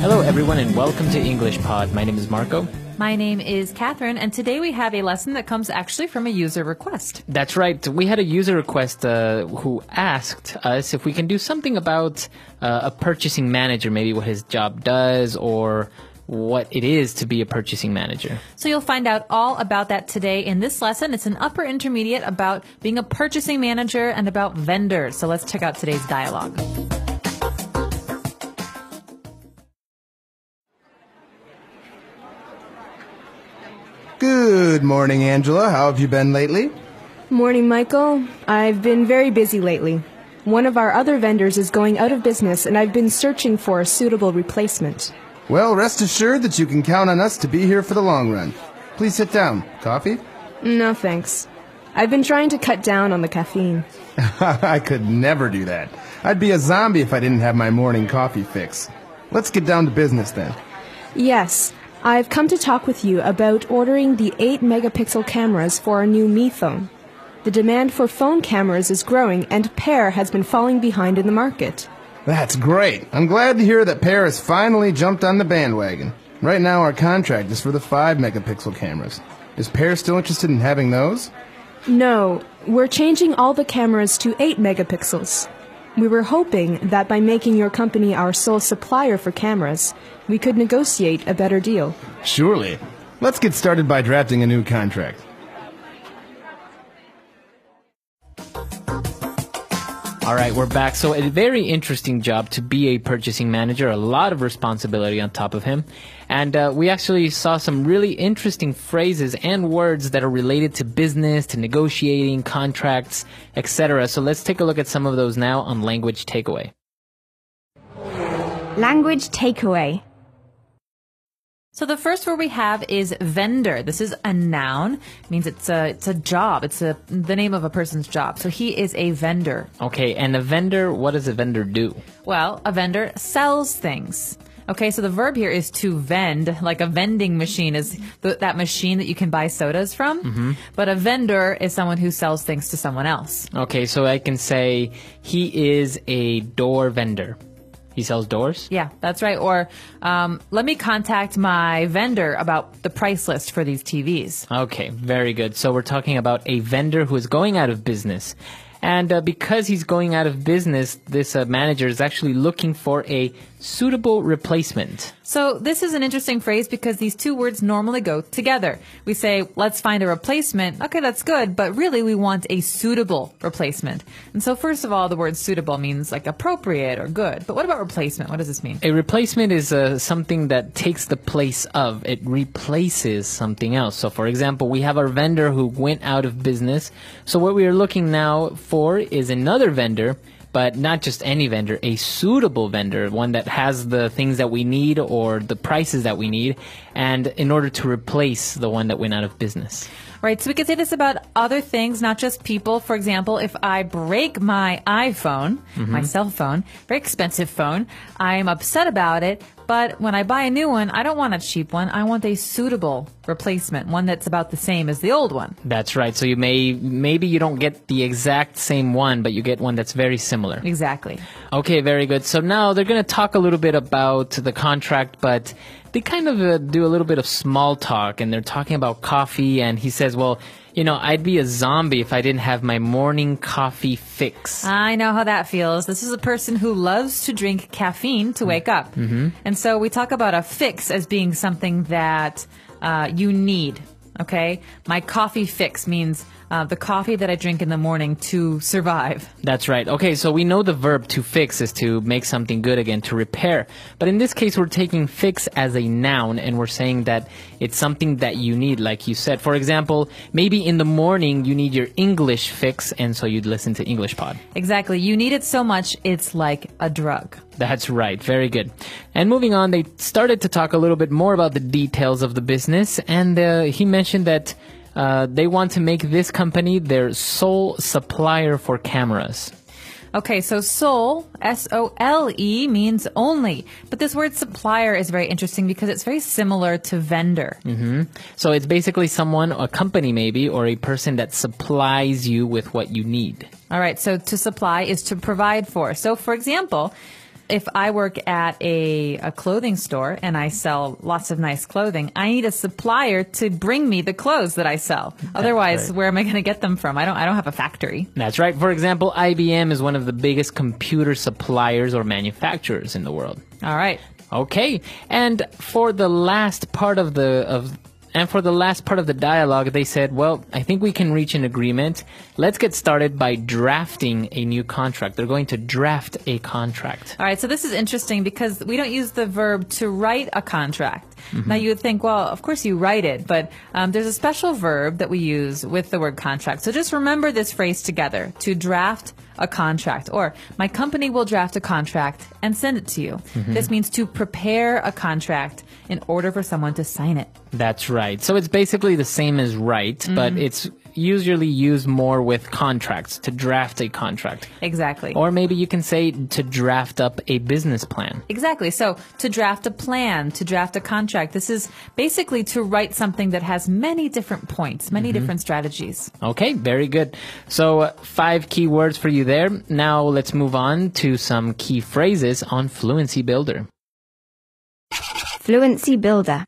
Hello, everyone, and welcome to English Pod. My name is Marco. My name is Catherine, and today we have a lesson that comes actually from a user request. That's right. We had a user request uh, who asked us if we can do something about uh, a purchasing manager, maybe what his job does or what it is to be a purchasing manager. So you'll find out all about that today in this lesson. It's an upper intermediate about being a purchasing manager and about vendors. So let's check out today's dialogue. Good morning, Angela. How have you been lately? Morning, Michael. I've been very busy lately. One of our other vendors is going out of business, and I've been searching for a suitable replacement. Well, rest assured that you can count on us to be here for the long run. Please sit down. Coffee? No, thanks. I've been trying to cut down on the caffeine. I could never do that. I'd be a zombie if I didn't have my morning coffee fix. Let's get down to business then. Yes, I've come to talk with you about ordering the 8 megapixel cameras for our new Mi phone. The demand for phone cameras is growing, and Pear has been falling behind in the market. That's great. I'm glad to hear that Pear has finally jumped on the bandwagon. Right now, our contract is for the 5 megapixel cameras. Is Pear still interested in having those? No, we're changing all the cameras to 8 megapixels. We were hoping that by making your company our sole supplier for cameras, we could negotiate a better deal. Surely. Let's get started by drafting a new contract. All right, we're back. So, a very interesting job to be a purchasing manager, a lot of responsibility on top of him. And uh, we actually saw some really interesting phrases and words that are related to business, to negotiating, contracts, etc. So, let's take a look at some of those now on Language Takeaway. Language takeaway. So the first word we have is vendor. This is a noun. It means it's a it's a job. It's a the name of a person's job. So he is a vendor. Okay, and a vendor, what does a vendor do? Well, a vendor sells things. Okay, so the verb here is to vend, like a vending machine is th- that machine that you can buy sodas from. Mm-hmm. But a vendor is someone who sells things to someone else. Okay, so I can say he is a door vendor. He sells doors? Yeah, that's right. Or um, let me contact my vendor about the price list for these TVs. Okay, very good. So we're talking about a vendor who is going out of business. And uh, because he's going out of business, this uh, manager is actually looking for a suitable replacement. So this is an interesting phrase because these two words normally go together. We say, let's find a replacement. Okay, that's good, but really we want a suitable replacement. And so first of all, the word suitable means like appropriate or good. But what about replacement? What does this mean? A replacement is uh, something that takes the place of. It replaces something else. So for example, we have our vendor who went out of business. So what we are looking now for is another vendor but not just any vendor, a suitable vendor, one that has the things that we need or the prices that we need, and in order to replace the one that went out of business. Right. So we could say this about other things, not just people. For example, if I break my iPhone, mm-hmm. my cell phone, very expensive phone, I'm upset about it. But when I buy a new one, I don't want a cheap one. I want a suitable replacement, one that's about the same as the old one. That's right. So you may maybe you don't get the exact same one, but you get one that's very similar. Exactly. Okay, very good. So now they're going to talk a little bit about the contract, but they kind of uh, do a little bit of small talk and they're talking about coffee and he says, well, you know, I'd be a zombie if I didn't have my morning coffee fix. I know how that feels. This is a person who loves to drink caffeine to wake up. Mm-hmm. And so we talk about a fix as being something that uh, you need. Okay? My coffee fix means uh, the coffee that I drink in the morning to survive. That's right. Okay, so we know the verb to fix is to make something good again, to repair. But in this case, we're taking fix as a noun and we're saying that it's something that you need, like you said. For example, maybe in the morning you need your English fix, and so you'd listen to English Pod. Exactly. You need it so much, it's like a drug. That's right. Very good. And moving on, they started to talk a little bit more about the details of the business, and uh, he mentioned that uh, they want to make this company their sole supplier for cameras. Okay, so sole, S O L E, means only. But this word supplier is very interesting because it's very similar to vendor. Mm-hmm. So it's basically someone, a company maybe, or a person that supplies you with what you need. All right, so to supply is to provide for. So for example, if I work at a, a clothing store and I sell lots of nice clothing, I need a supplier to bring me the clothes that I sell. Otherwise, right. where am I going to get them from? I don't, I don't have a factory. That's right. For example, IBM is one of the biggest computer suppliers or manufacturers in the world. All right. Okay. And for the last part of the of and for the last part of the dialogue, they said, "Well, I think we can reach an agreement. Let's get started by drafting a new contract. They're going to draft a contract." All right, so this is interesting because we don't use the verb to write a contract. Mm-hmm. Now you would think, well, of course you write it, but um, there's a special verb that we use with the word contract. So just remember this phrase together: to draft a contract, or my company will draft a contract and send it to you. Mm-hmm. This means to prepare a contract in order for someone to sign it. That's right. So it's basically the same as write, but mm-hmm. it's usually used more with contracts to draft a contract. Exactly. Or maybe you can say to draft up a business plan. Exactly. So to draft a plan, to draft a contract, this is basically to write something that has many different points, many different strategies. Okay, very good. So, uh, five key words for you there. Now, let's move on to some key phrases on Fluency Builder. Fluency Builder.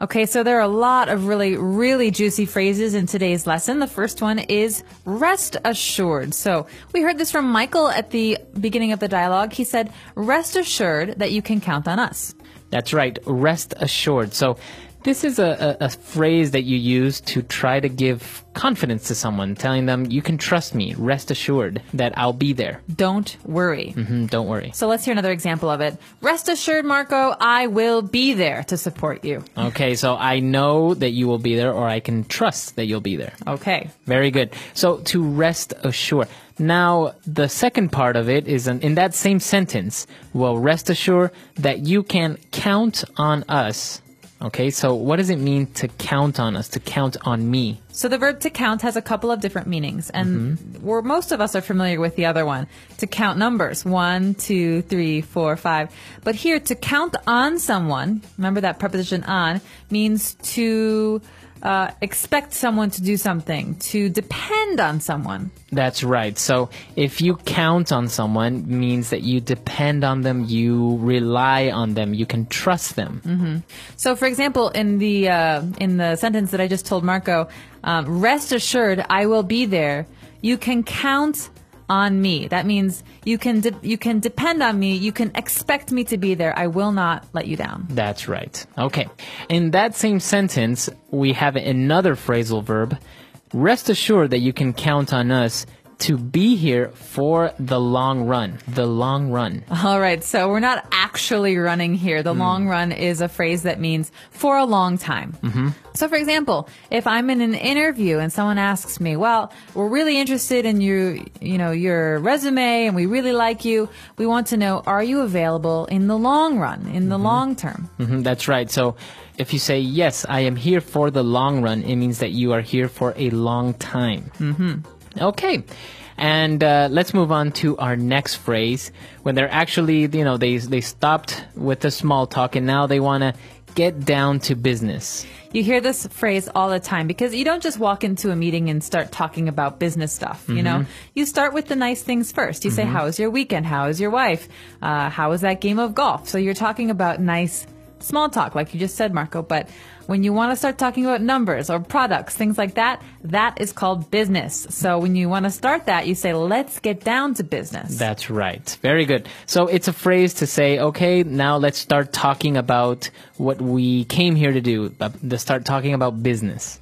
Okay, so there are a lot of really, really juicy phrases in today's lesson. The first one is rest assured. So we heard this from Michael at the beginning of the dialogue. He said, rest assured that you can count on us. That's right, rest assured. So, this is a, a, a phrase that you use to try to give confidence to someone, telling them, you can trust me, rest assured that I'll be there. Don't worry. hmm don't worry. So let's hear another example of it. Rest assured, Marco, I will be there to support you. Okay, so I know that you will be there, or I can trust that you'll be there. Okay. Very good. So to rest assured. Now, the second part of it is in, in that same sentence. Well, rest assured that you can count on us. Okay, so what does it mean to count on us, to count on me? So the verb to count has a couple of different meanings, and mm-hmm. we're, most of us are familiar with the other one. To count numbers, one, two, three, four, five. But here, to count on someone, remember that preposition on, means to uh, expect someone to do something, to depend on someone. That's right. So if you count on someone means that you depend on them, you rely on them, you can trust them. So, for example, in the uh, in the sentence that I just told Marco, um, rest assured, I will be there. You can count on me. That means you can de- you can depend on me. You can expect me to be there. I will not let you down. That's right. Okay. In that same sentence, we have another phrasal verb. Rest assured that you can count on us to be here for the long run. The long run. All right, so we're not actually running here. The long run is a phrase that means for a long time. Mm-hmm. So, for example, if I'm in an interview and someone asks me, "Well, we're really interested in you, you know, your resume, and we really like you. We want to know, are you available in the long run, in the long term?" hmm that's right. So if you say, yes, I am here for the long run, it means that you are here for a long time. Mm-hmm. Okay. And uh, let's move on to our next phrase. When they're actually, you know, they, they stopped with the small talk and now they want to get down to business. You hear this phrase all the time because you don't just walk into a meeting and start talking about business stuff, you know? You start with the nice things first. You say, how was your weekend? How is your wife? Uh, how was that game of golf? So you're talking about nice small talk, like you just said, Marco. But when you want to start talking about numbers or products, things like that, that is called business. So when you want to start that, you say, let's get down to business. That's right. Very good. So it's a phrase to say, okay, now let's start talking about what we came here to do, to start talking about business.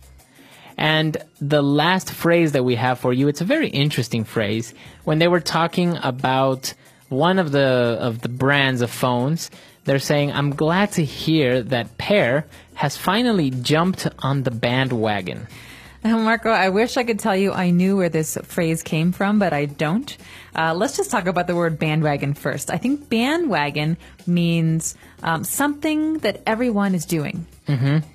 And the last phrase that we have for you, it's a very interesting phrase. When they were talking about one of the of the brands of phones, they're saying, "I'm glad to hear that Pear has finally jumped on the bandwagon." Marco, I wish I could tell you I knew where this phrase came from, but I don't. Uh, let's just talk about the word bandwagon first. I think bandwagon means um, something that everyone is doing.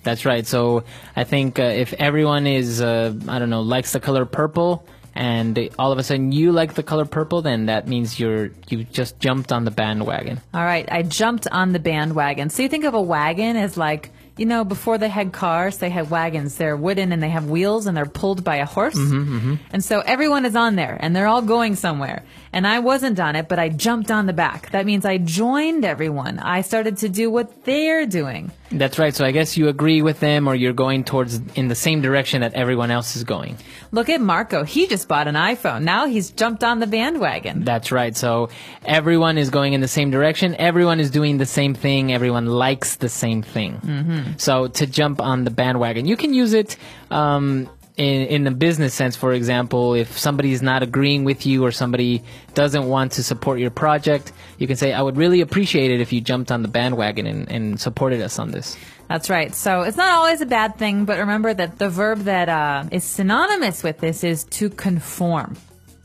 That's right. So I think uh, if everyone is, uh, I don't know, likes the color purple, and all of a sudden you like the color purple, then that means you're you just jumped on the bandwagon. All right, I jumped on the bandwagon. So you think of a wagon as like you know, before they had cars, they had wagons. They're wooden and they have wheels and they're pulled by a horse. Mm-hmm, And so everyone is on there and they're all going somewhere. And I wasn't on it, but I jumped on the back. That means I joined everyone. I started to do what they're doing. That's right. So I guess you agree with them or you're going towards in the same direction that everyone else is going. Look at Marco. He just bought an iPhone. Now he's jumped on the bandwagon. That's right. So everyone is going in the same direction. Everyone is doing the same thing. Everyone likes the same thing. Mm-hmm. So to jump on the bandwagon, you can use it um, in, in a business sense. For example, if somebody is not agreeing with you or somebody doesn't want to support your project, you can say, "I would really appreciate it if you jumped on the bandwagon and, and supported us on this." That's right. So it's not always a bad thing, but remember that the verb that uh, is synonymous with this is to conform.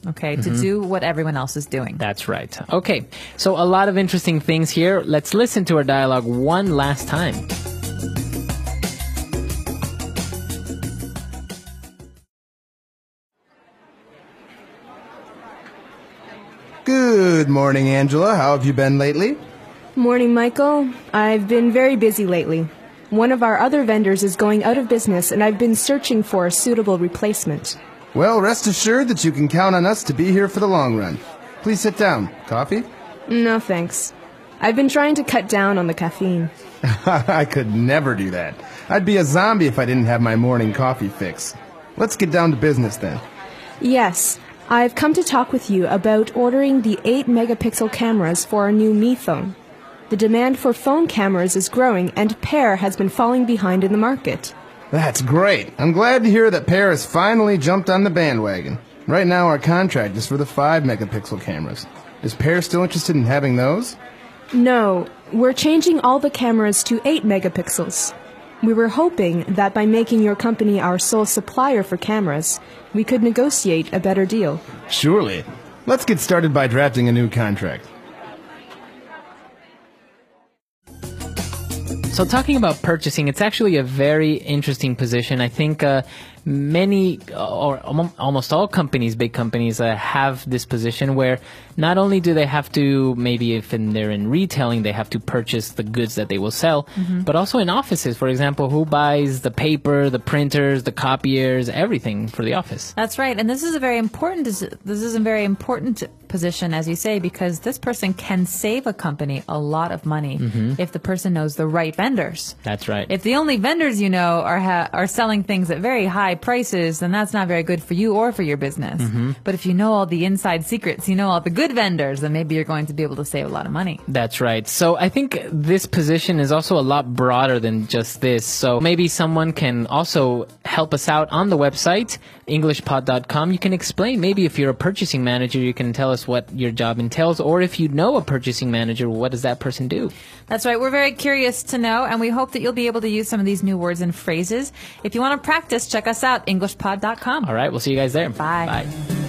Okay, to do what everyone else is doing. That's right. Okay, so a lot of interesting things here. Let's listen to our dialogue one last time. Good morning, Angela. How have you been lately? Morning, Michael. I've been very busy lately. One of our other vendors is going out of business, and I've been searching for a suitable replacement. Well, rest assured that you can count on us to be here for the long run. Please sit down. Coffee? No, thanks. I've been trying to cut down on the caffeine. I could never do that. I'd be a zombie if I didn't have my morning coffee fix. Let's get down to business then. Yes, I've come to talk with you about ordering the 8 megapixel cameras for our new Mi phone. The demand for phone cameras is growing, and Pear has been falling behind in the market. That's great. I'm glad to hear that Pear has finally jumped on the bandwagon. Right now, our contract is for the 5 megapixel cameras. Is Pear still interested in having those? No, we're changing all the cameras to 8 megapixels. We were hoping that by making your company our sole supplier for cameras, we could negotiate a better deal. Surely. Let's get started by drafting a new contract. So, talking about purchasing, it's actually a very interesting position. I think uh, many or almost all companies, big companies, uh, have this position where not only do they have to, maybe if in, they're in retailing, they have to purchase the goods that they will sell, but also in offices, for example, who buys the paper, the printers, the copiers, everything for the office. That's right, and this is a very important. This is a very important position, as you say, because this person can save a company a lot of money mm-hmm. if the person knows the right vendors. That's right. If the only vendors you know are ha- are selling things at very high prices, then that's not very good for you or for your business. Mm-hmm. But if you know all the inside secrets, you know all the good vendors, then maybe you're going to be able to save a lot of money. That's right. So I think this position is also a lot broader than just this. So maybe someone can also help us out on the website, englishpod.com. You can explain, maybe if you're a purchasing manager, you can tell us what your job entails. Or if you know a purchasing manager, what does that person do? That's right. We're very curious to know, and we hope that you'll be able to use some of these new words and phrases. If you want to practice, check us out, englishpod.com. All right. We'll see you guys there. Bye. Bye.